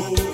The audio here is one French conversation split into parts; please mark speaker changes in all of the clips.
Speaker 1: vou.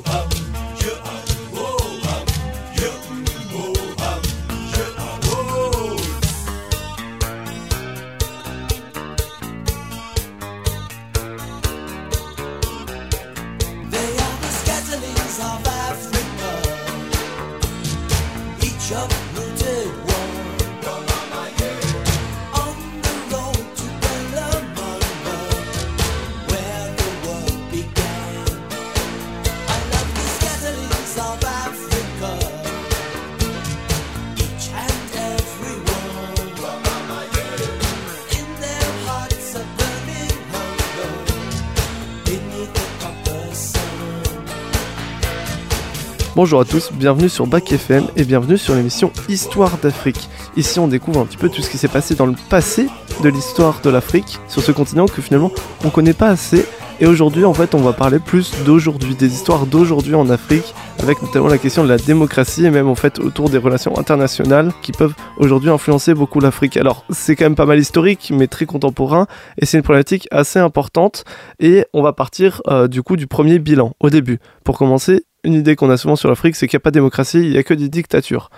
Speaker 1: Bonjour à tous, bienvenue sur Bac FM et bienvenue sur l'émission Histoire d'Afrique. Ici on découvre un petit peu tout ce qui s'est passé dans le passé de l'histoire de l'Afrique, sur ce continent que finalement on connaît pas assez. Et aujourd'hui en fait on va parler plus d'aujourd'hui, des histoires d'aujourd'hui en Afrique, avec notamment la question de la démocratie et même en fait autour des relations internationales qui peuvent aujourd'hui influencer beaucoup l'Afrique. Alors c'est quand même pas mal historique mais très contemporain et c'est une problématique assez importante et on va partir euh, du coup du premier bilan au début. Pour commencer, une idée qu'on a souvent sur l'Afrique, c'est qu'il n'y a pas de démocratie, il n'y a que des dictatures.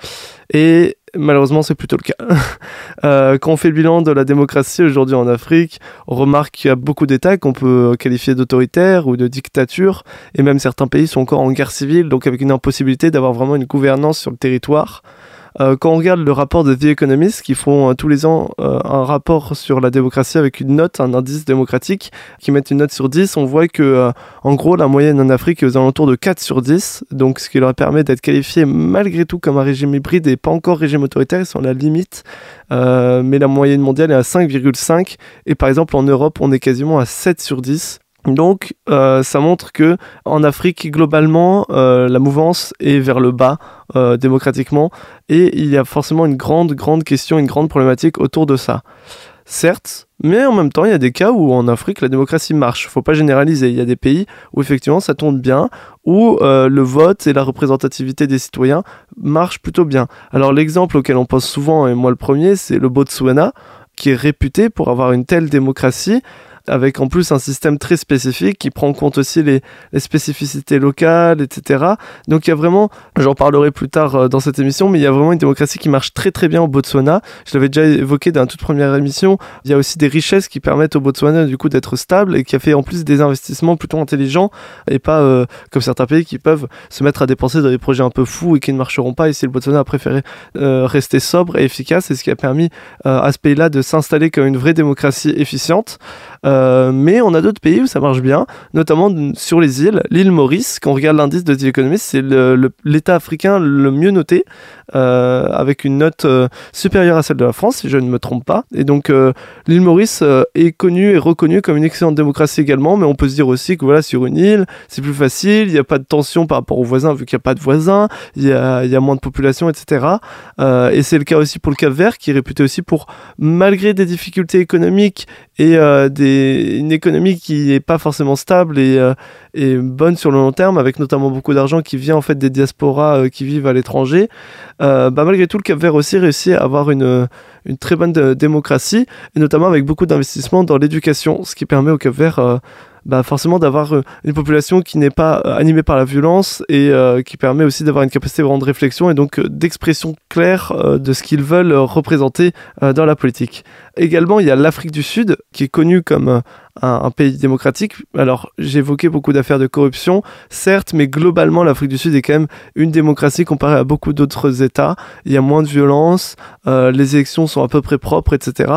Speaker 1: Et malheureusement, c'est plutôt le cas. Euh, quand on fait le bilan de la démocratie aujourd'hui en Afrique, on remarque qu'il y a beaucoup d'États qu'on peut qualifier d'autoritaires ou de dictatures, et même certains pays sont encore en guerre civile, donc avec une impossibilité d'avoir vraiment une gouvernance sur le territoire. Euh, quand on regarde le rapport de The Economist, qui font euh, tous les ans euh, un rapport sur la démocratie avec une note, un indice démocratique, qui mettent une note sur 10, on voit que, en gros, la moyenne en Afrique est aux alentours de 4 sur 10, donc ce qui leur permet d'être qualifiés malgré tout comme un régime hybride et pas encore régime autoritaire, ils sont à la limite. mais la moyenne mondiale est à 5,5, et par exemple en Europe, on est quasiment à 7 sur 10. Donc, euh, ça montre que en Afrique, globalement, euh, la mouvance est vers le bas euh, démocratiquement, et il y a forcément une grande, grande question, une grande problématique autour de ça. Certes, mais en même temps, il y a des cas où en Afrique, la démocratie marche. Faut pas généraliser. Il y a des pays où effectivement ça tourne bien, où le vote et la représentativité des citoyens marchent plutôt bien. Alors l'exemple auquel on pense souvent, et moi le premier, c'est le Botswana, qui est réputé pour avoir une telle démocratie avec en plus un système très spécifique qui prend en compte aussi les, spécificités locales, etc. Donc il y a vraiment, j'en parlerai plus tard euh, dans cette émission, mais il y a vraiment une démocratie qui marche très très bien au Botswana. Je l'avais déjà évoqué dans la toute première émission. Il y a aussi des richesses qui permettent au Botswana du coup d'être stable et qui a fait en plus des investissements plutôt intelligents et pas euh, comme certains pays qui peuvent se mettre à dépenser dans des projets un peu fous et qui ne marcheront pas. Ici, le Botswana a préféré euh, rester sobre et efficace, et ce qui a permis à ce pays-là de s'installer comme une vraie démocratie efficiente. Mais on a d'autres pays où ça marche bien, notamment sur les îles. L'île Maurice, quand on regarde l'indice de The Economist, c'est l'État africain le mieux noté, euh, avec une note euh, supérieure à celle de la France, si je ne me trompe pas. Et donc l'île Maurice est connue et reconnue comme une excellente démocratie également, mais on peut se dire aussi que voilà, sur une île, c'est plus facile, il n'y a pas de tension par rapport aux voisins, vu qu'il n'y a pas de voisins, il y a, moins de population, etc. et c'est le cas aussi pour le Cap Vert, qui est réputé aussi pour, malgré des difficultés économiques et des une économie qui n'est pas forcément stable et, euh, et, bonne sur le long terme, avec notamment beaucoup d'argent qui vient en fait des diasporas euh, qui vivent à l'étranger, euh, bah, malgré tout, le Cap Vert aussi réussit à avoir une, très bonne démocratie, et notamment avec beaucoup d'investissements dans l'éducation, ce qui permet au Cap Vert bah forcément d'avoir une population qui n'est pas animée par la violence et qui permet aussi d'avoir une capacité vraiment de réflexion et donc d'expression claire de ce qu'ils veulent représenter dans la politique. Également, il y a l'Afrique du Sud, qui est connue comme euh, un, pays démocratique. Alors, évoqué beaucoup d'affaires de corruption, certes, mais globalement, l'Afrique du Sud est quand même une démocratie comparée à beaucoup d'autres États. Il y a moins de violence, euh, les élections sont à peu près propres, etc.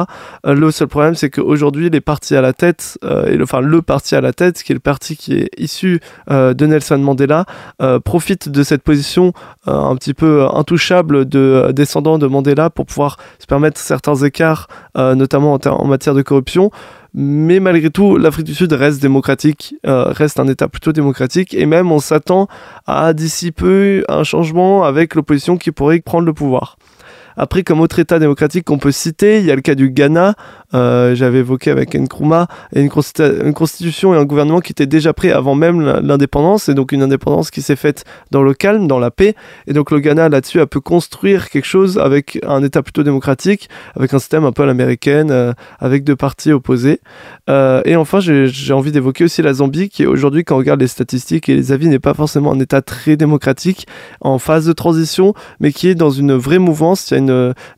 Speaker 1: Euh, le seul problème, c'est qu'aujourd'hui, les partis à la tête, enfin le parti à la tête, qui est le parti qui est issu de Nelson Mandela, profite de cette position un petit peu intouchable de descendants de Mandela pour pouvoir se permettre certains écarts notamment en, matière de corruption. Mais malgré tout, l'Afrique du Sud reste démocratique, euh, reste un État plutôt démocratique, et même on s'attend à d'ici peu un changement avec l'opposition qui pourrait prendre le pouvoir. Après, comme autre État démocratique qu'on peut citer, il y a le cas du Ghana, euh, j'avais évoqué avec Nkrumah, une, constitution et un gouvernement qui étaient déjà prêts avant même l'indépendance, et donc une indépendance qui s'est faite dans le calme, dans la paix, et donc le Ghana là-dessus a pu construire quelque chose avec un État plutôt démocratique, avec un système un peu à l'américaine, euh, avec deux partis opposés. Euh, et enfin, j'ai envie d'évoquer aussi la Zambie, qui aujourd'hui, quand on regarde les statistiques et les avis, n'est pas forcément un État très démocratique, en phase de transition, mais qui est dans une vraie mouvance.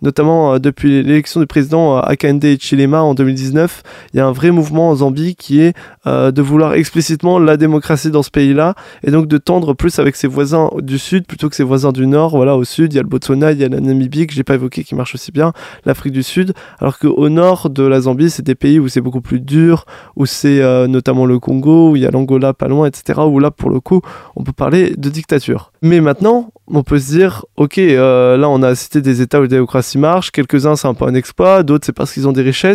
Speaker 1: Notamment depuis l'élection du président Akande En 2019, il y a un vrai mouvement en Zambie qui est euh, de vouloir explicitement la démocratie dans ce pays-là et donc de tendre plus avec ses voisins du sud plutôt que ses voisins du nord. Voilà, au sud, il y a le Botswana, il y a la Namibie que j'ai pas évoqué qui marche aussi bien, l'Afrique du Sud, alors qu'au nord de la Zambie, c'est des pays où c'est beaucoup plus dur, où c'est euh, notamment le Congo, où il y a l'Angola pas loin, etc. Où là, pour le coup, on peut parler de dictature. Mais maintenant, on peut se dire, ok, euh, là on a cité des États où la démocratie marche, quelques-uns c'est un peu un exploit, d'autres c'est parce qu'ils ont des richesses.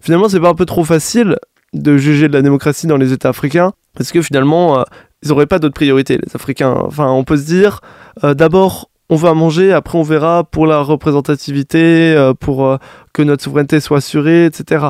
Speaker 1: Finalement, c'est pas un peu trop facile de juger de la démocratie dans les États africains, parce que finalement, euh, ils n'auraient pas d'autres priorités, les Africains. Enfin, on peut se dire, euh, d'abord, on va manger, après on verra pour la représentativité, pour que notre souveraineté soit assurée, etc.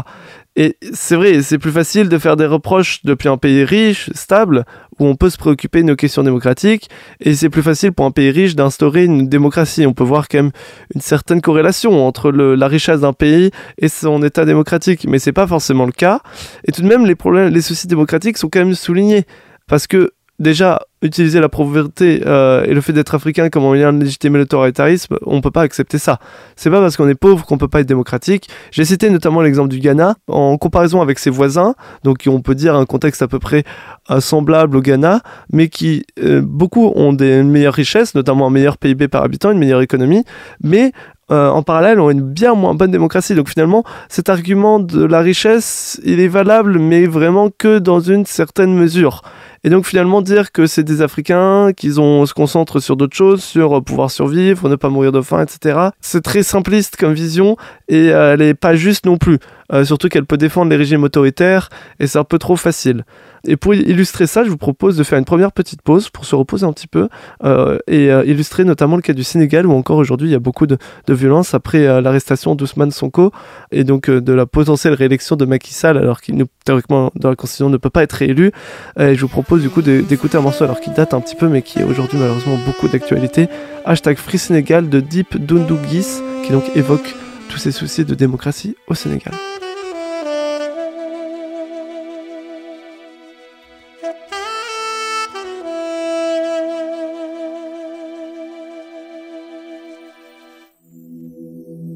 Speaker 1: Et c'est vrai, c'est plus facile de faire des reproches depuis un pays riche, stable, où on peut se préoccuper de nos questions démocratiques, et c'est plus facile pour un pays riche d'instaurer une démocratie. On peut voir quand même une certaine corrélation entre la richesse d'un pays et son état démocratique, mais c'est pas forcément le cas. Et tout de même, les problèmes, les soucis démocratiques sont quand même soulignés, parce que déjà, utiliser la pauvreté euh, et le fait d'être africain comme moyen de légitimer l'autoritarisme, on peut pas accepter ça. C'est pas parce qu'on est pauvre qu'on peut pas être démocratique. J'ai cité notamment l'exemple du Ghana en comparaison avec ses voisins, donc on peut dire un contexte à peu près euh, semblable au Ghana, mais qui euh, beaucoup ont des meilleures richesses, notamment un meilleur PIB par habitant, une meilleure économie, mais en parallèle ont une bien moins bonne démocratie. Donc finalement, cet argument de la richesse, il est valable, mais vraiment que dans une certaine mesure. Et donc finalement dire que c'est des Africains, qu'ils ont se concentrent sur d'autres choses, sur pouvoir survivre, ne pas mourir de faim, etc. C'est très simpliste comme vision et euh, elle est pas juste non plus. Euh, surtout qu'elle peut défendre les régimes autoritaires et c'est un peu trop facile. Et pour illustrer ça, je vous propose de faire une première petite pause pour se reposer un petit peu euh, et euh, illustrer notamment le cas du Sénégal où encore aujourd'hui il y a beaucoup de, violence après l'arrestation d'Ousmane Sonko et donc de la potentielle réélection de Macky Sall alors qu'il théoriquement dans la constitution ne peut pas être réélu. Et je vous propose du coup d'écouter un morceau alors qu'il date un petit peu mais qui est aujourd'hui malheureusement beaucoup d'actualité. Hashtag Free Sénégal de Deep Dundougis qui donc évoque tous ces soucis de démocratie au Sénégal.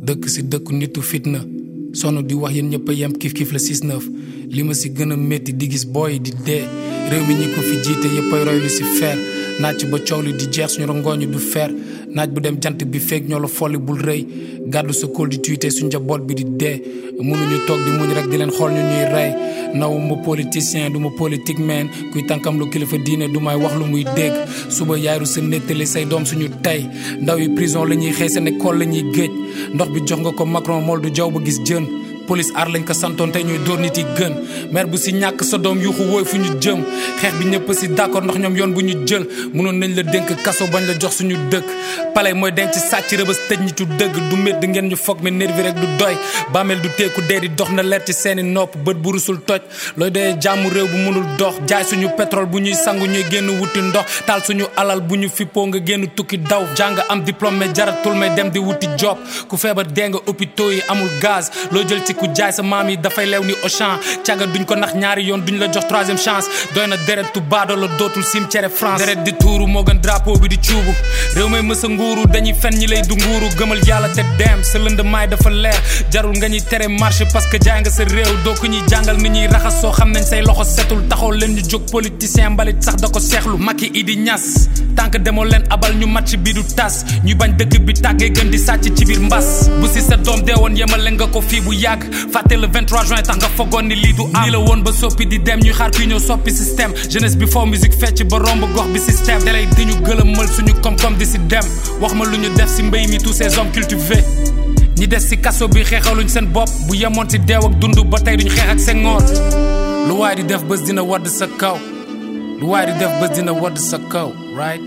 Speaker 2: Dëkk si dëkku nitu fitna. Sonn di wax yéen ñëpp a yem kif kif la 6-9 li ma si gën a di gis booy di dee. Réew mi ñi ko fi jiite yëpp ay roy lu si feer ba coow li di jeex suñu rongooñu du feer naaj bu dem jant bi feeg ñoo la folli bul rëy. Gàddu sa kóol di tuité suñ njaboot bi di dee. Mënuñu toog di muñ rek di leen xool ñu ñuy rey. Naw ma politicien du ma politique man. Kuy tànkam lu kilifa diine du may wax lu muy dégg. Suba yaaru sa nettali say doom suñu tey. Ndaw yi prison la ñuy xëy seen école la ñuy géej. Ndox bi jox nga ko Macron mool du jaw ba gis jën police aar lañ ko santoon tey ñuy dóor nit yi gën. Maire bu si ñàkk sa doom yuuxu wooy fu ñu jëm. Xeex bi ñëpp si d'accord ndax ñoom yoon bu ñu jël. Mënoon nañ la dénk kaso bañ la jox suñu dëkk. Palais mooy denc sàcc rëbës tëj ñi ci dëgg. Du mét ngeen ñu foog mais nervi rek du doy. Bàmmeel du teeku dee di dox na leer ci seeni nopp. Bët bu rusul toj. Looy doyee jàmm réew bu mënul dox. Jaay suñu pétrole bu ñuy sangu ñuy génn wuti ndox. Taal suñu alal bu ñu fippoo nga génn tukki daw. Jàng am diplôme mais jaratul may dem di wuti job. Ku feebar dee nga hôpitaux yi amul gaz. Loo jël ci ku jaay sa maam yi dafay leew ni Auchan. Caga duñ ko nax ñaari yoon duñ la jox troisième chance. Doy na deret tu baado la dootul cimetière France. Deret di tuuru moo gën drapeau bi di cuubu. Réew may mësa nguuru dañuy fen ñi lay du nguuru. Gëmal yàlla te dem sa lënd maay dafa leer. Jarul nga ñuy tere marché parce que jaay nga sa réew. Doo ko ñuy jàngal ni ñuy raxas soo xam nañ say loxo setul. Taxaw leen ñu jóg politicien mbalit sax da ko seexlu. Macky Idi tànk demoo leen abal ñu match bi du tas. Ñu bañ dëkk bi tàggee gën di sàcc ci biir mbas. Bu si sa nga ko bu le 23 juin tax nga fogoon ni lii du am. Lii la woon ba soppi di dem ñuy xaar soppi système. Jeunesse bi foo musique fecc ba romb gox bi système. Dalay di ñu gëlëmal suñu koom-koom di dem. Wax ma ñu def si mi tous ces hommes cultivés. Ñi des si kaso bi xeexaluñ seen bopp. Bu yemoon si deew ak dund ba tey duñ xeex ak seen ngoor lu waay di def dina sa right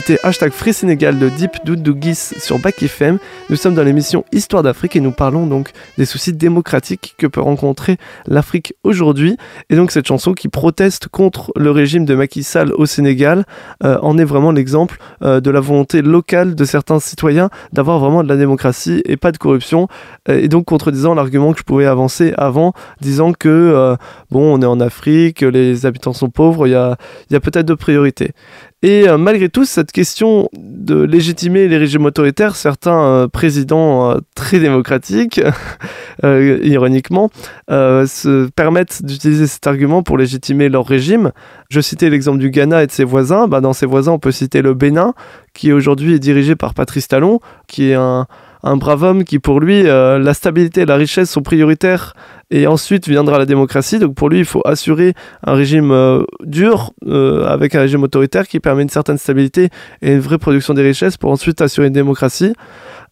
Speaker 1: c'était hashtag Free Sénégal de Deep Doudougis sur Bac FM. Nous sommes dans l'émission Histoire d'Afrique et nous parlons donc des soucis démocratiques que peut rencontrer l'Afrique aujourd'hui. Et donc cette chanson qui proteste contre le régime de Macky Sall au Sénégal euh, en est vraiment l'exemple euh, de la volonté locale de certains citoyens d'avoir vraiment de la démocratie et pas de corruption. Euh, et donc contredisant l'argument que je pouvais avancer avant, disant que bon, on est en Afrique, les habitants sont pauvres, il y a, y a peut-être deux priorités. Et euh, malgré tout, cette question de légitimer les régimes autoritaires, certains euh, présidents euh, très démocratiques, ironiquement, se permettent d'utiliser cet argument pour légitimer leur régime. Je citais l'exemple du Ghana et de ses voisins. Bah, dans ses voisins, on peut citer le Bénin, qui aujourd'hui est dirigé par Patrice Talon, qui est un, un brave homme qui, pour lui, la stabilité et la richesse sont prioritaires et ensuite viendra la démocratie. Donc pour lui, il faut assurer un régime euh, dur euh, avec un régime autoritaire qui permet une certaine stabilité et une vraie production des richesses pour ensuite assurer une démocratie.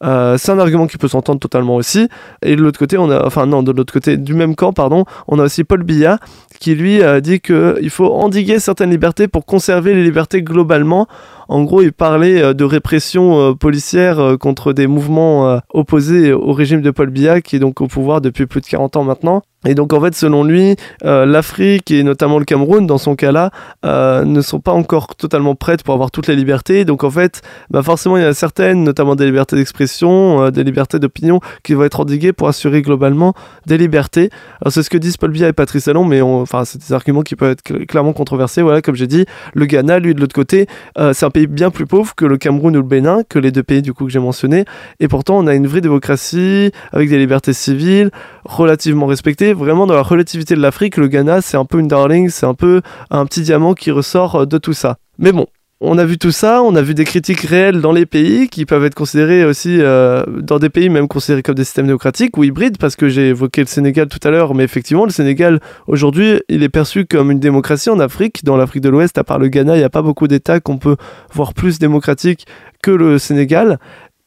Speaker 1: Euh, c'est un argument qui peut s'entendre totalement aussi. Et de l'autre côté, on a, enfin non, de l'autre côté du même camp, pardon, on a aussi Paul Biya qui lui a dit qu'il faut endiguer certaines libertés pour conserver les libertés globalement. En gros, il parlait de répression policière contre des mouvements opposés au régime de Paul Biya, qui est donc au pouvoir depuis plus de 40 ans maintenant. Et donc en fait, selon lui, euh, l'Afrique et notamment le Cameroun, dans son cas-là, euh, ne sont pas encore totalement prêtes pour avoir toutes les libertés. Donc en fait, bah forcément, il y a certaines, notamment des libertés d'expression, euh, des libertés d'opinion, qui vont être endiguées pour assurer globalement des libertés. Alors c'est ce que disent Paul Biya et Patrice Talon, mais enfin c'est des arguments qui peuvent être clairement controversés. Voilà, comme j'ai dit, le Ghana, lui de l'autre côté, c'est un pays bien plus pauvre que le Cameroun ou le Bénin, que les deux pays du coup que j'ai mentionnés. Et pourtant, on a une vraie démocratie avec des libertés civiles relativement respectées vraiment dans la relativité de l'Afrique, le Ghana, c'est un peu une darling, c'est un peu un petit diamant qui ressort euh, de tout ça. Mais bon, on a vu tout ça, on a vu des critiques réelles dans les pays qui peuvent être considérés aussi, euh, dans des pays même considérés comme des systèmes démocratiques ou hybrides, parce que j'ai évoqué le Sénégal tout à l'heure, mais effectivement, le Sénégal, aujourd'hui, il est perçu comme une démocratie en Afrique. Dans l'Afrique de l'Ouest, à part le Ghana, il n'y a pas beaucoup d'États qu'on peut voir plus démocratiques que le Sénégal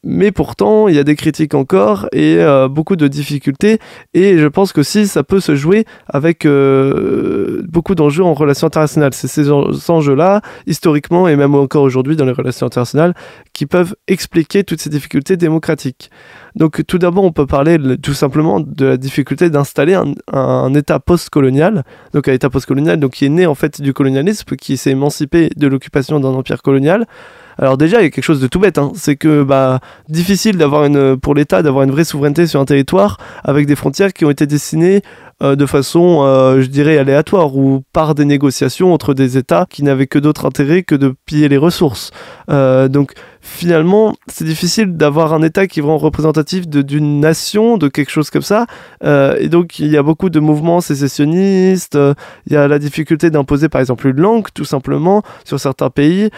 Speaker 1: mais pourtant il y a des critiques encore et euh, beaucoup de difficultés et je pense que si ça peut se jouer avec euh, beaucoup d'enjeux en relations internationales. C'est ces enjeux-là, historiquement et même encore aujourd'hui dans les relations internationales, qui peuvent expliquer toutes ces difficultés démocratiques. Donc tout d'abord on peut parler tout simplement de la difficulté d'installer un, un, État post-colonial, donc un État post-colonial donc qui est né en fait du colonialisme, qui s'est émancipé de l'occupation d'un empire colonial. Alors déjà, il y a quelque chose de tout bête, hein. c'est que bah difficile d'avoir une pour l'État d'avoir une vraie souveraineté sur un territoire avec des frontières qui ont été dessinées euh, de façon, euh, je dirais, aléatoire ou par des négociations entre des États qui n'avaient que d'autre intérêt que de piller les ressources. Euh, donc finalement, c'est difficile d'avoir un État qui est vraiment représentatif d'une nation, de quelque chose comme ça. et donc il y a beaucoup de mouvements sécessionnistes, il y a la difficulté d'imposer par exemple une langue tout simplement sur certains pays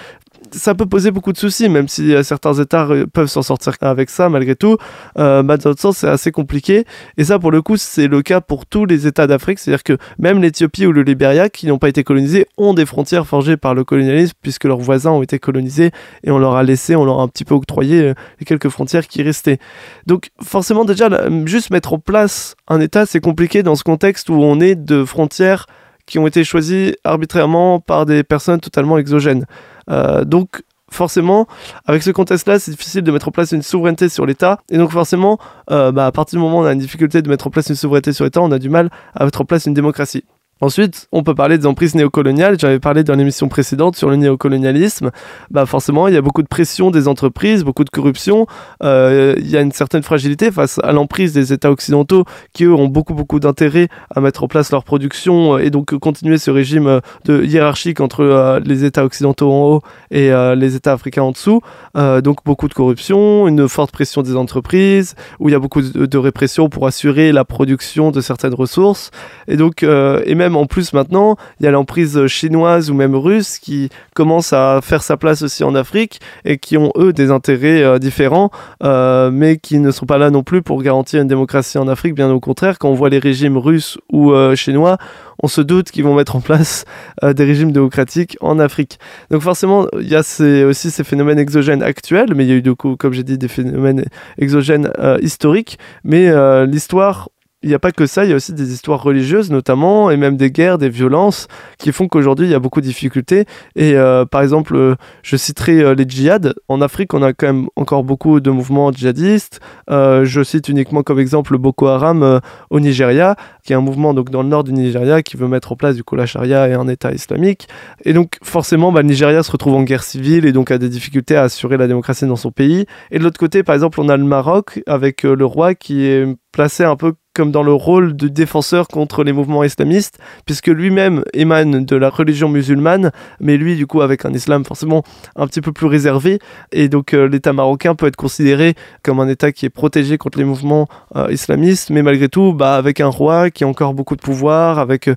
Speaker 1: ça peut poser beaucoup de soucis, même si euh, certains États peuvent s'en sortir avec ça, malgré tout. Euh, bah, dans l'autre sens, c'est assez compliqué. Et ça, pour le coup, c'est le cas pour tous les États d'Afrique. C'est-à-dire que même l'Éthiopie ou le Libéria, qui n'ont pas été colonisés, ont des frontières forgées par le colonialisme, puisque leurs voisins ont été colonisés et on leur a laissé, on leur a un petit peu octroyé euh, les quelques frontières qui restaient. Donc, forcément, déjà, juste mettre en place un État, c'est compliqué dans ce contexte où on est de frontières qui ont été choisies arbitrairement par des personnes totalement exogènes. Euh, donc forcément, avec ce contexte-là, c'est difficile de mettre en place une souveraineté sur l'État. Et donc forcément, euh, bah, à partir du moment où on a une difficulté de mettre en place une souveraineté sur l'État, on a du mal à mettre en place une démocratie. Ensuite, on peut parler des emprises néocoloniales. J'avais parlé dans l'émission précédente sur le néocolonialisme. Bah forcément, il y a beaucoup de pression des entreprises, beaucoup de corruption. Euh, il y a une certaine fragilité face à l'emprise des États occidentaux qui, eux, ont beaucoup, beaucoup d'intérêt à mettre en place leur production et donc continuer ce régime de hiérarchique entre euh, les États occidentaux en haut et euh, les États africains en dessous. donc beaucoup de corruption, une forte pression des entreprises, où il y a beaucoup de, de répression pour assurer la production de certaines ressources. Et donc, et même en plus maintenant, il y a l'emprise chinoise ou même russe qui commence à faire sa place aussi en Afrique et qui ont eux des intérêts euh, différents, euh, mais qui ne sont pas là non plus pour garantir une démocratie en Afrique. Bien au contraire, quand on voit les régimes russes ou euh, chinois, on se doute qu'ils vont mettre en place des régimes démocratiques en Afrique. Donc forcément, il y a aussi ces phénomènes exogènes actuels, mais il y a eu du comme j'ai dit, des phénomènes exogènes historiques. Mais l'histoire il n'y a pas que ça, il y a aussi des histoires religieuses notamment, et même des guerres, des violences, qui font qu'aujourd'hui il y a beaucoup de difficultés. Et euh, par exemple, euh, je citerai euh, les djihad. En Afrique, on a quand même encore beaucoup de mouvements djihadistes. je cite uniquement comme exemple Boko Haram au Nigeria, qui est un mouvement donc dans le nord du Nigeria qui veut mettre en place du coup la et un État islamique. Et donc forcément, bah, le Nigeria se retrouve en guerre civile et donc a des difficultés à assurer la démocratie dans son pays. Et de l'autre côté, par exemple, on a le Maroc avec le roi qui est placé un peu comme dans le rôle de défenseur contre les mouvements islamistes, puisque lui-même émane de la religion musulmane, mais lui, du coup, avec un islam forcément un petit peu plus réservé. Et donc, euh, l'État marocain peut être considéré comme un État qui est protégé contre les mouvements euh, islamistes, mais malgré tout, bah, avec un roi qui a encore beaucoup de pouvoir, avec... Euh,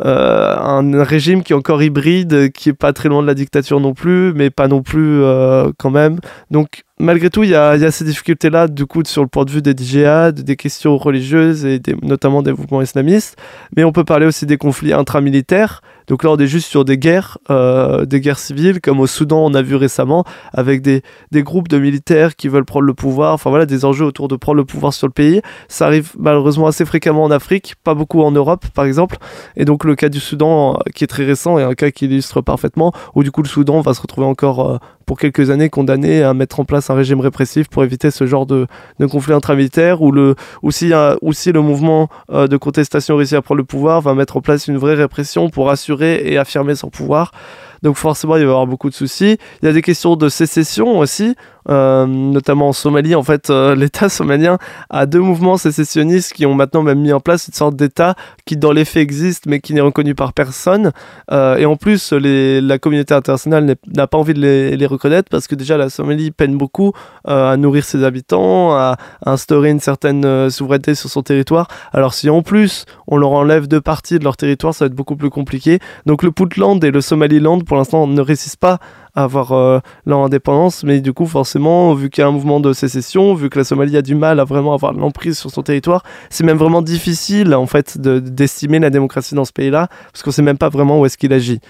Speaker 1: un régime qui est encore hybride, qui est pas très loin de la dictature non plus, mais pas non plus quand même. Donc malgré tout, il y a, ces difficultés-là, du coup, sur le point de vue des djihad, des questions religieuses et notamment des mouvements islamistes. Mais on peut parler aussi des conflits intramilitaires. Donc là, on est juste sur des guerres, euh, des guerres civiles, comme au Soudan, on a vu récemment, avec des, groupes de militaires qui veulent prendre le pouvoir. Enfin voilà, des enjeux autour de prendre le pouvoir sur le pays. Ça arrive malheureusement assez fréquemment en Afrique, pas beaucoup en Europe, par exemple. Et donc le cas du Soudan, euh, qui est très récent, est un cas qui illustre parfaitement, où du coup le Soudan va se retrouver encore euh, pour quelques années condamné à mettre en place un régime répressif pour éviter ce genre de, de conflit intramilitaire, ou le, aussi, aussi le mouvement de contestation réussi à prendre le pouvoir va mettre en place une vraie répression pour assurer et affirmer son pouvoir. Donc forcément, il va y avoir beaucoup de soucis. Il y a des questions de sécession aussi. Euh, notamment en Somalie. En fait, euh, l'État somalien a deux mouvements sécessionnistes qui ont maintenant même mis en place une sorte d'État qui, dans les faits, existe mais qui n'est reconnu par personne. Euh, et en plus, la communauté internationale n'a pas envie de les, les, reconnaître parce que déjà la Somalie peine beaucoup à nourrir ses habitants, à, instaurer une certaine souveraineté sur son territoire. Alors si en plus on leur enlève deux parties de leur territoire, ça va être beaucoup plus compliqué. Donc le Puntland et le Somaliland, pour l'instant, ne résistent pas avoir euh, leur indépendance, mais du coup forcément, vu qu'il y a un mouvement de sécession, vu que la Somalie a du mal à vraiment avoir l'emprise sur son territoire, c'est même vraiment difficile en fait d'estimer la démocratie dans ce pays-là, parce qu'on sait même pas vraiment où est-ce qu'il agit.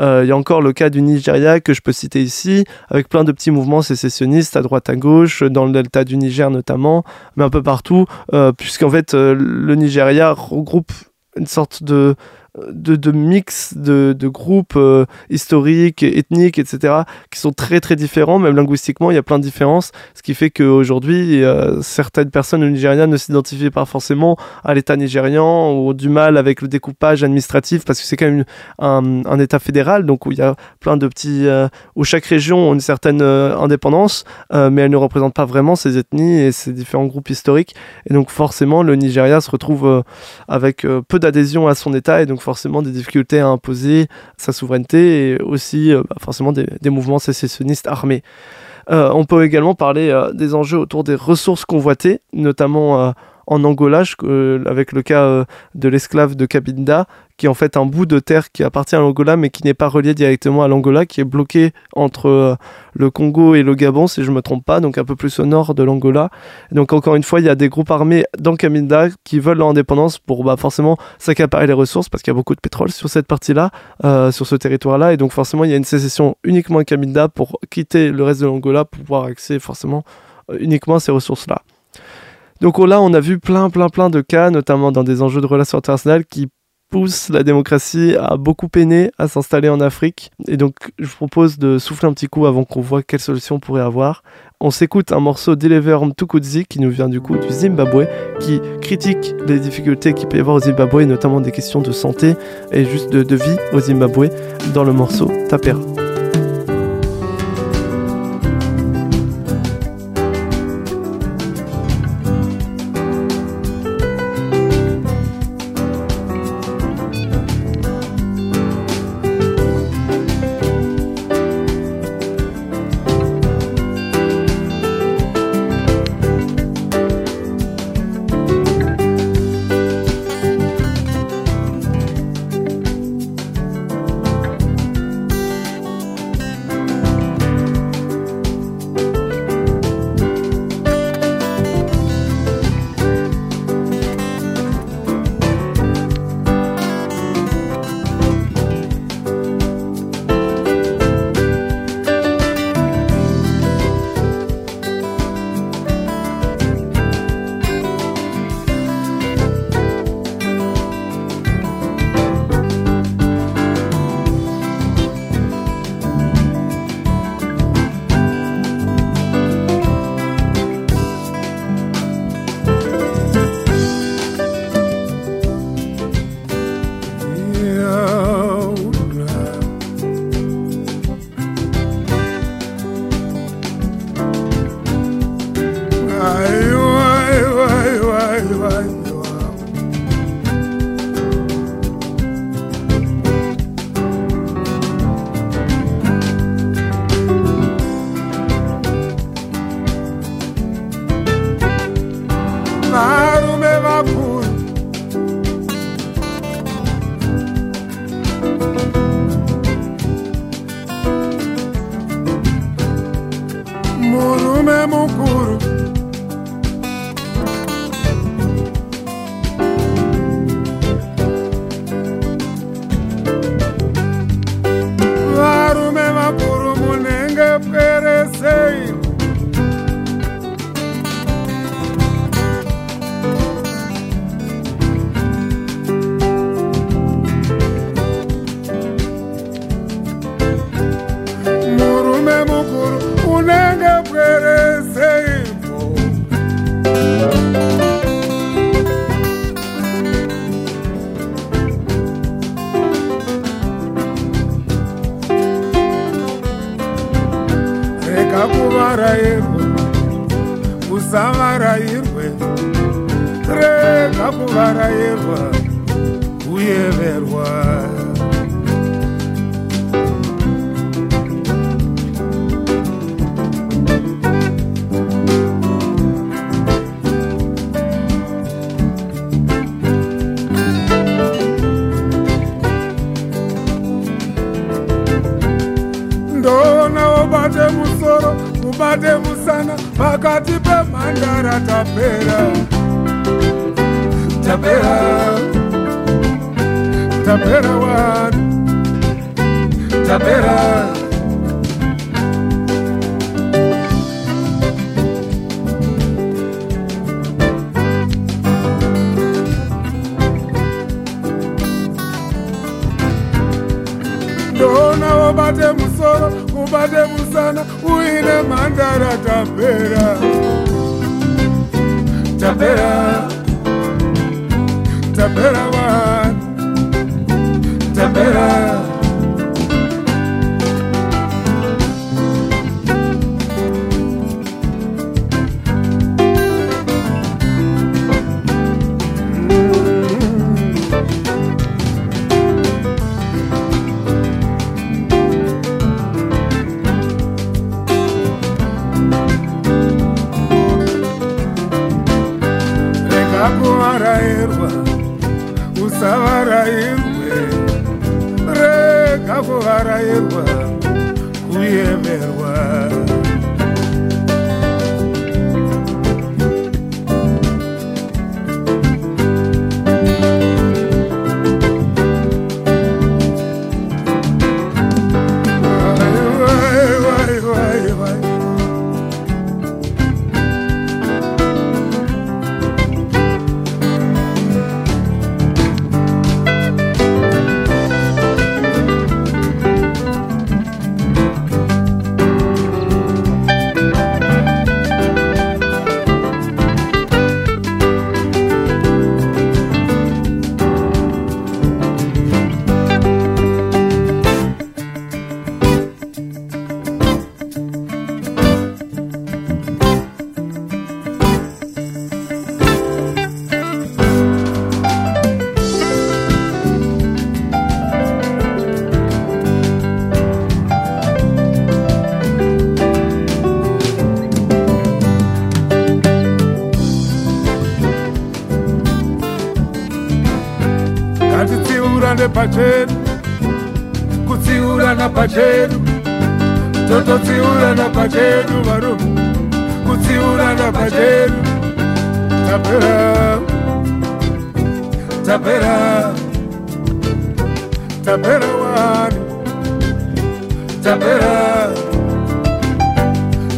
Speaker 1: Euh, il y a encore le cas du Nigeria que je peux citer ici, avec plein de petits mouvements sécessionnistes à droite à gauche, dans le delta du Niger notamment, mais un peu partout, euh, puisqu'en fait le Nigeria regroupe une sorte de de, de mix de, groupes euh, historiques, ethniques, etc., qui sont très très différents, même linguistiquement, il y a plein de différences, ce qui fait qu'aujourd'hui, euh, certaines personnes Nigeria ne s'identifient pas forcément à l'État nigérian ou ont du mal avec le découpage administratif, parce que c'est quand même un, État fédéral, donc où il y a plein de petits... Euh, où chaque région a une certaine indépendance, mais elle ne représente pas vraiment ces ethnies et ces différents groupes historiques, et donc forcément, le Nigeria se retrouve avec peu d'adhésion à son État, et donc forcément des difficultés à imposer sa souveraineté et aussi euh, bah, forcément des, mouvements sécessionnistes armés. Euh, on peut également parler euh, des enjeux autour des ressources convoitées, notamment en Angola, avec le cas de l'esclave de Cabinda, qui est en fait un bout de terre qui appartient à l'Angola mais qui n'est pas relié directement à l'Angola, qui est bloqué entre euh, le Congo et le Gabon si je ne me trompe pas, donc un peu plus au nord de l'Angola. Donc encore une fois, il y a des groupes armés dans Caminda qui veulent l'indépendance pour bah, forcément s'accaparer les ressources parce qu'il y a beaucoup de pétrole sur cette partie-là, euh, sur ce territoire-là, et donc forcément il y a une sécession uniquement à Caminda pour quitter le reste de l'Angola pour pouvoir accéder forcément euh, uniquement à ces ressources-là. Donc là, on a vu plein, plein, plein de cas, notamment dans des enjeux de relations internationales, qui pousse la démocratie à beaucoup peiner à s'installer en Afrique. Et donc, je vous propose de souffler un petit coup avant qu'on voit quelle solution on pourrait avoir. On s'écoute un morceau d'Elever Mtukudzi qui nous vient du coup du Zimbabwe, qui critique les difficultés qu'il peut y avoir au Zimbabwe, notamment des questions de santé et juste de vie au Zimbabwe, dans le morceau Tapera.
Speaker 3: rekakuvarayirwe usavarayirwe rekakuvarayirwa uyeverwa ubate musana pakati pemhandara tapera. Tapera. Tapera wanu tapera. Ndona ubate musoro ubate musana uine mhandara tapera tapera pachedu. Tototsiurana pachedu varume kutsiurana pachedu. Tapera. Tapera. Tapera wani. Tapera.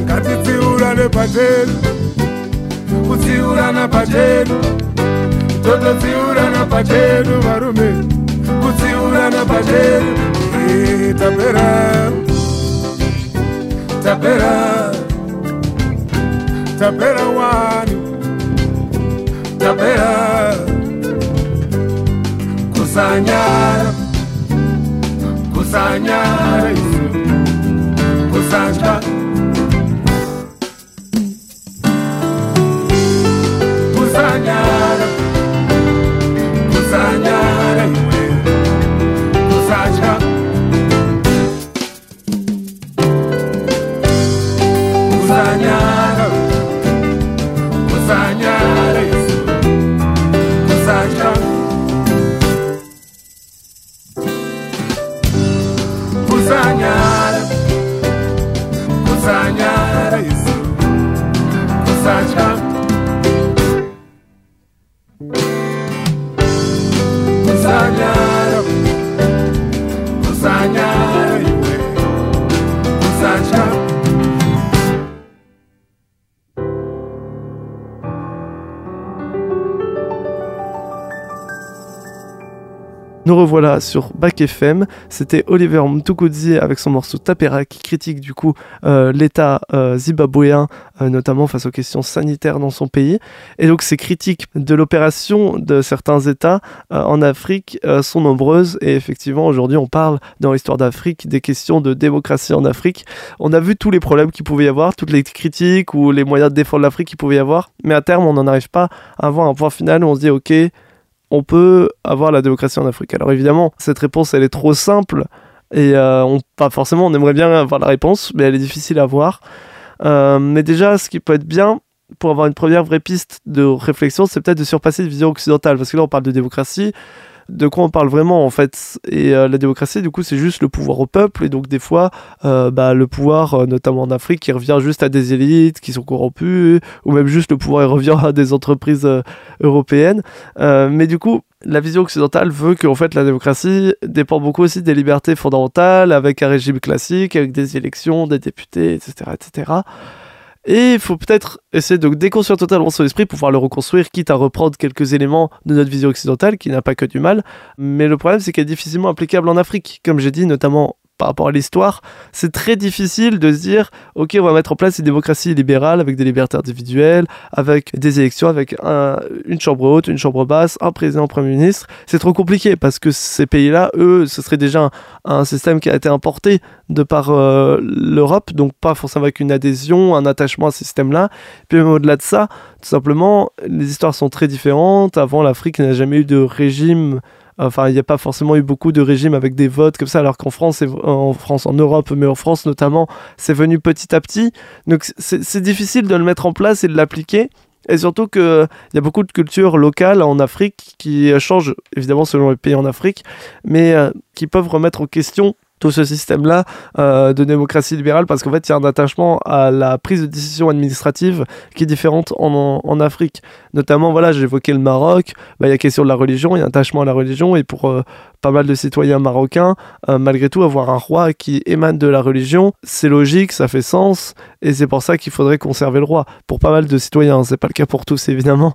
Speaker 3: Ngatitsiurane pachedu. Kutsiurana pachedu. Tototsiurana pachedu varume. Kutsiurana pachedu tapera tapera tapera wani tapera kusanyara kusanyara kusanyara kusanyara
Speaker 1: Nous revoilà sur Bac FM. C'était Oliver Mtukudzi avec son morceau Tapera qui critique du coup euh, l'état euh, zimbabwéen, euh, notamment face aux questions sanitaires dans son pays. Et donc ces critiques de l'opération de certains États en Afrique sont nombreuses. Et effectivement, aujourd'hui, on parle dans l'histoire d'Afrique des questions de démocratie en Afrique. On a vu tous les problèmes qu'il pouvait y avoir, toutes les critiques ou les moyens de défendre l'Afrique qu'il pouvait y avoir. Mais à terme, on n'en arrive pas à avoir un point final où on se dit, ok, on peut avoir la démocratie en Afrique Alors évidemment, cette réponse, elle est trop simple et euh, on, pas forcément, on aimerait bien avoir la réponse, mais elle est difficile à voir. Euh, mais déjà, ce qui peut être bien pour avoir une première vraie piste de réflexion, c'est peut-être de surpasser une vision occidentale, parce que là, on parle de démocratie, de quoi on parle vraiment en fait. Et euh, la démocratie, du coup, c'est juste le pouvoir au peuple. Et donc, des fois, euh, bah, le pouvoir, euh, notamment en Afrique, qui revient juste à des élites qui sont corrompues, ou même juste le pouvoir revient à des entreprises européennes. mais du coup, la vision occidentale veut que en fait la démocratie dépend beaucoup aussi des libertés fondamentales, avec un régime classique, avec des élections, des députés, etc., etc. Et il faut peut-être essayer de déconstruire totalement son esprit pour pouvoir le reconstruire, quitte à reprendre quelques éléments de notre vision occidentale, qui n'a pas que du mal. Mais le problème, c'est qu'elle est difficilement applicable en Afrique. Comme j'ai dit, notamment par rapport à l'histoire, c'est très difficile de se dire, ok, on va mettre en place une démocratie libérale avec des libertés individuelles, avec des élections, avec une chambre haute, une chambre basse, un président, un premier ministre. C'est trop compliqué parce que ces pays-là, eux, ce serait déjà un, système qui a été importé de par euh, l'Europe, donc pas forcément avec une adhésion, un attachement à ce système-là. Puis au-delà de ça, tout simplement, les histoires sont très différentes. Avant, l'Afrique n'a jamais eu de régime Enfin, il n'y a pas forcément eu beaucoup de régimes avec des votes comme ça, alors qu'en France, en France, en Europe, mais en France notamment, c'est venu petit à petit. Donc c'est difficile de le mettre en place et de l'appliquer. Et surtout qu'il y a beaucoup de cultures locales en Afrique qui changent, évidemment selon les pays en Afrique, mais euh, qui peuvent remettre en question tout ce système-là euh, de démocratie libérale parce qu'en fait, il y a un attachement à la prise de décision administrative qui est différente en, Afrique. Notamment, voilà, j'évoquais le Maroc, bah, il y a question de la religion, il y a un attachement à la religion et pour euh, pas mal de citoyens marocains, euh, malgré tout, avoir un roi qui émane de la religion, c'est logique, ça fait sens et c'est pour ça qu'il faudrait conserver le roi. Pour pas mal de citoyens, c'est pas le cas pour tous évidemment,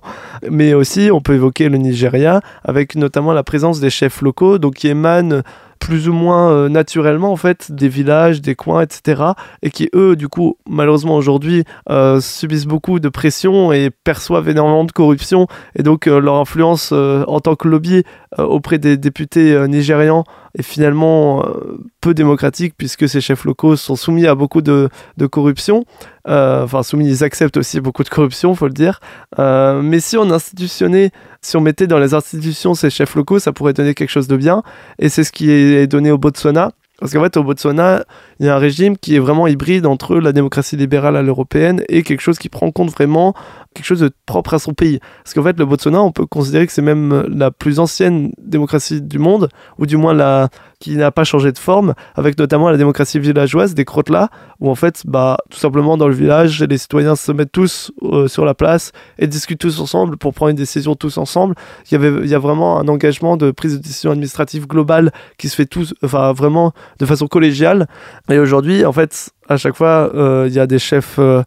Speaker 1: mais aussi on peut évoquer le Nigeria avec notamment la présence des chefs locaux, donc qui émanent plus ou moins euh, naturellement en fait des villages, des coins, etc. Et qui eux, du coup, malheureusement aujourd'hui, euh, subissent beaucoup de pression et perçoivent énormément de corruption. Et donc euh, leur influence en tant que lobby auprès des députés nigérians est finalement peu démocratique puisque ces chefs locaux sont soumis à beaucoup de, de corruption. enfin soumis, ils acceptent aussi beaucoup de corruption, faut le dire. mais si on institutionnait si on mettait dans les institutions ces chefs locaux, ça pourrait donner quelque chose de bien. Et c'est ce qui est donné au Botswana. Parce qu'en fait, au Botswana, il y a un régime qui est vraiment hybride entre la démocratie libérale à l'européenne et quelque chose qui prend en compte vraiment quelque chose de propre à son pays. Parce qu'en fait, le Botswana, on peut considérer que c'est même la plus ancienne démocratie du monde, ou du moins la qui n'a pas changé de forme, avec notamment la démocratie villageoise des crottes-là, où en fait, bah, tout simplement dans le village, les citoyens se mettent tous euh, sur la place et discutent tous ensemble pour prendre une décision tous ensemble. Il y, avait, il y a vraiment un engagement de prise de décision administrative globale qui se fait tous, enfin vraiment de façon collégiale. Et aujourd'hui, en fait, à chaque fois, euh, il y a des chefs... Euh,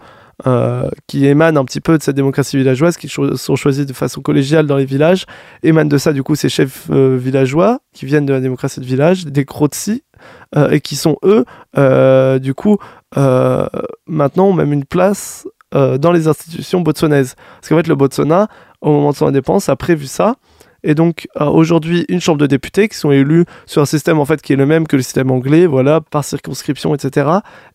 Speaker 1: euh, qui émanent un petit peu de cette démocratie villageoise, qui sont choisis de façon collégiale dans les villages, émanent de ça du coup ces chefs euh, villageois qui viennent de la démocratie de village, des Krotsi, euh, et qui sont eux, du coup, maintenant ont même une place dans les institutions botswanaises. Parce qu'en fait, le Botswana, au moment de son indépendance, a prévu ça, et donc aujourd'hui une chambre de députés qui sont élus sur un système en fait qui est le même que le système anglais, voilà, par circonscription, etc.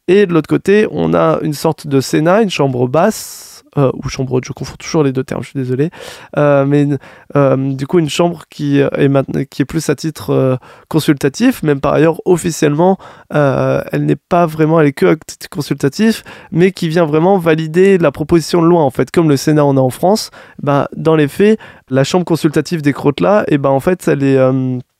Speaker 1: Et de l'autre côté, on a une sorte de Sénat, une chambre basse euh, ou chambre haute, je confonds toujours les deux termes, je suis désolé, euh, mais euh, du coup une chambre qui est, qui est plus à titre consultatif, même par ailleurs officiellement, elle n'est pas vraiment, elle est que à titre consultatif, mais qui vient vraiment valider la proposition de loi en fait, comme le Sénat en a en France, bah, dans les faits, la chambre consultative des crottes là, et ben en fait elle est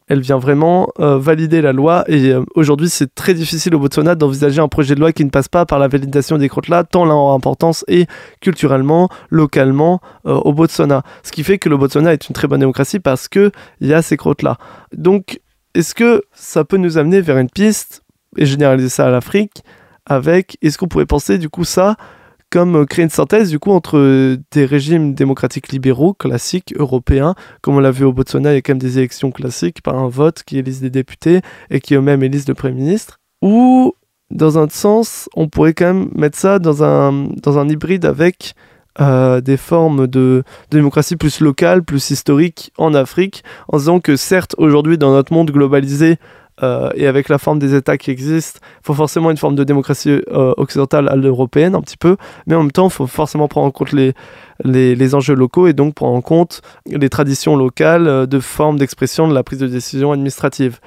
Speaker 1: elle vient vraiment euh, valider la loi. Et euh, aujourd'hui, c'est très difficile au Botswana d'envisager un projet de loi qui ne passe pas par la validation des crottes-là, tant leur importance est culturellement, localement euh, au Botswana. Ce qui fait que le Botswana est une très bonne démocratie parce qu'il y a ces crottes-là. Donc, est-ce que ça peut nous amener vers une piste et généraliser ça à l'Afrique avec, est-ce qu'on pourrait penser du coup ça comme euh, créer une synthèse du coup entre des régimes démocratiques libéraux classiques européens, comme on l'a vu au Botswana, il y a quand même des élections classiques par un vote qui élise des députés et qui eux-mêmes élisent le Premier ministre, ou dans un sens, on pourrait quand même mettre ça dans un, dans un hybride avec euh, des formes de, démocratie plus locale, plus historique en Afrique, en disant que certes, aujourd'hui, dans notre monde globalisé, euh, et avec la forme des États qui existent, il faut forcément une forme de démocratie euh, occidentale à l'européenne un petit peu, mais en même temps, il faut forcément prendre en compte les, les, les, enjeux locaux et donc prendre en compte les traditions locales de forme d'expression de la prise de décision administrative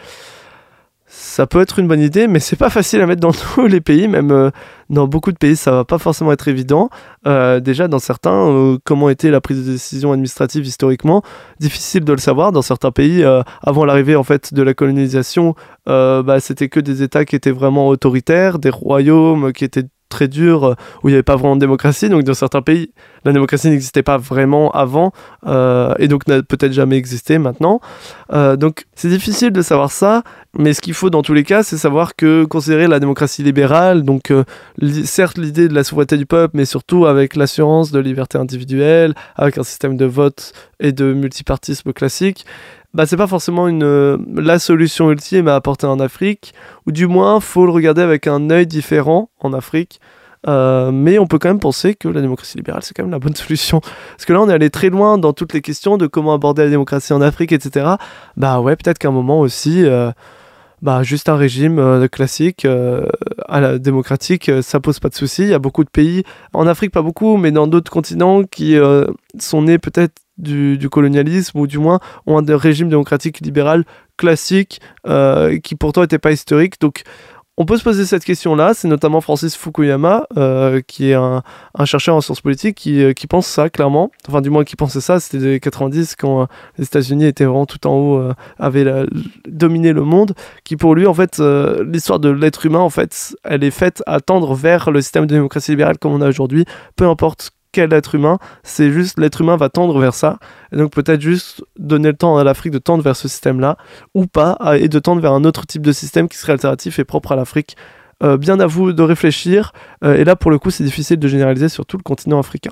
Speaker 1: ça peut être une bonne idée, mais c'est pas facile à mettre dans tous les pays, même euh, dans beaucoup de pays, ça va pas forcément être évident. Euh, déjà, dans certains, euh, comment était la prise de décision administrative historiquement, difficile de le savoir. Dans certains pays, avant l'arrivée en fait de la colonisation, bah, c'était que des États qui étaient vraiment autoritaires, des royaumes qui étaient très dur, euh, où il n'y avait pas vraiment de démocratie. Donc dans certains pays, la démocratie n'existait pas vraiment avant, euh, et donc n'a peut-être jamais existé maintenant. Euh, donc c'est difficile de savoir ça, mais ce qu'il faut dans tous les cas, c'est savoir que considérer la démocratie libérale, donc certes l'idée de la souveraineté du peuple, mais surtout avec l'assurance de liberté individuelle, avec un système de vote et de multipartisme classique, bah, c'est pas forcément une, euh, la solution ultime à apporter en Afrique, ou du moins, faut le regarder avec un œil différent en Afrique. Euh, mais on peut quand même penser que la démocratie libérale, c'est quand même la bonne solution. Parce que là, on est allé très loin dans toutes les questions de comment aborder la démocratie en Afrique, etc. Bah ouais, peut-être qu'à un moment aussi, euh, bah, juste un régime classique à la démocratique, ça pose pas de souci. Il y a beaucoup de pays, en Afrique pas beaucoup, mais dans d'autres continents qui sont nés peut-être du, colonialisme, ou du moins ont un régime démocratique libéral classique euh, qui pourtant n'était pas historique. Donc on peut se poser cette question-là, c'est notamment Francis Fukuyama, euh, qui est un, chercheur en sciences politiques, qui, euh, qui, pense ça clairement, enfin du moins qui pensait ça, c'était les 90 quand les États-Unis étaient vraiment tout en haut, avaient dominé le monde, qui pour lui en fait, l'histoire de l'être humain en fait, elle est faite à tendre vers le système de démocratie libérale comme on a aujourd'hui, peu importe quel être humain, c'est juste l'être humain va tendre vers ça. Et donc peut-être juste donner le temps à l'Afrique de tendre vers ce système-là, ou pas, et de tendre vers un autre type de système qui serait alternatif et propre à l'Afrique. Euh, bien à vous de réfléchir, euh, et là pour le coup c'est difficile de généraliser sur tout le continent africain.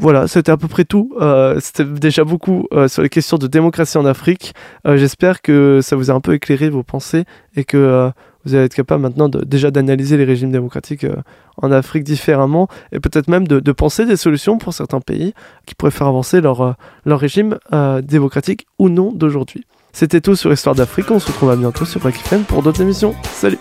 Speaker 1: Voilà, c'était à peu près tout. Euh, c'était déjà beaucoup sur les questions de démocratie en Afrique. J'espère que ça vous a un peu éclairé vos pensées et que vous allez être capable maintenant déjà d'analyser les régimes démocratiques euh, en Afrique différemment et peut-être même de, penser des solutions pour certains pays qui pourraient faire avancer leur, euh, régime euh, démocratique ou non d'aujourd'hui. C'était tout sur Histoire d'Afrique, on se retrouve à bientôt sur Black pour d'autres émissions. Salut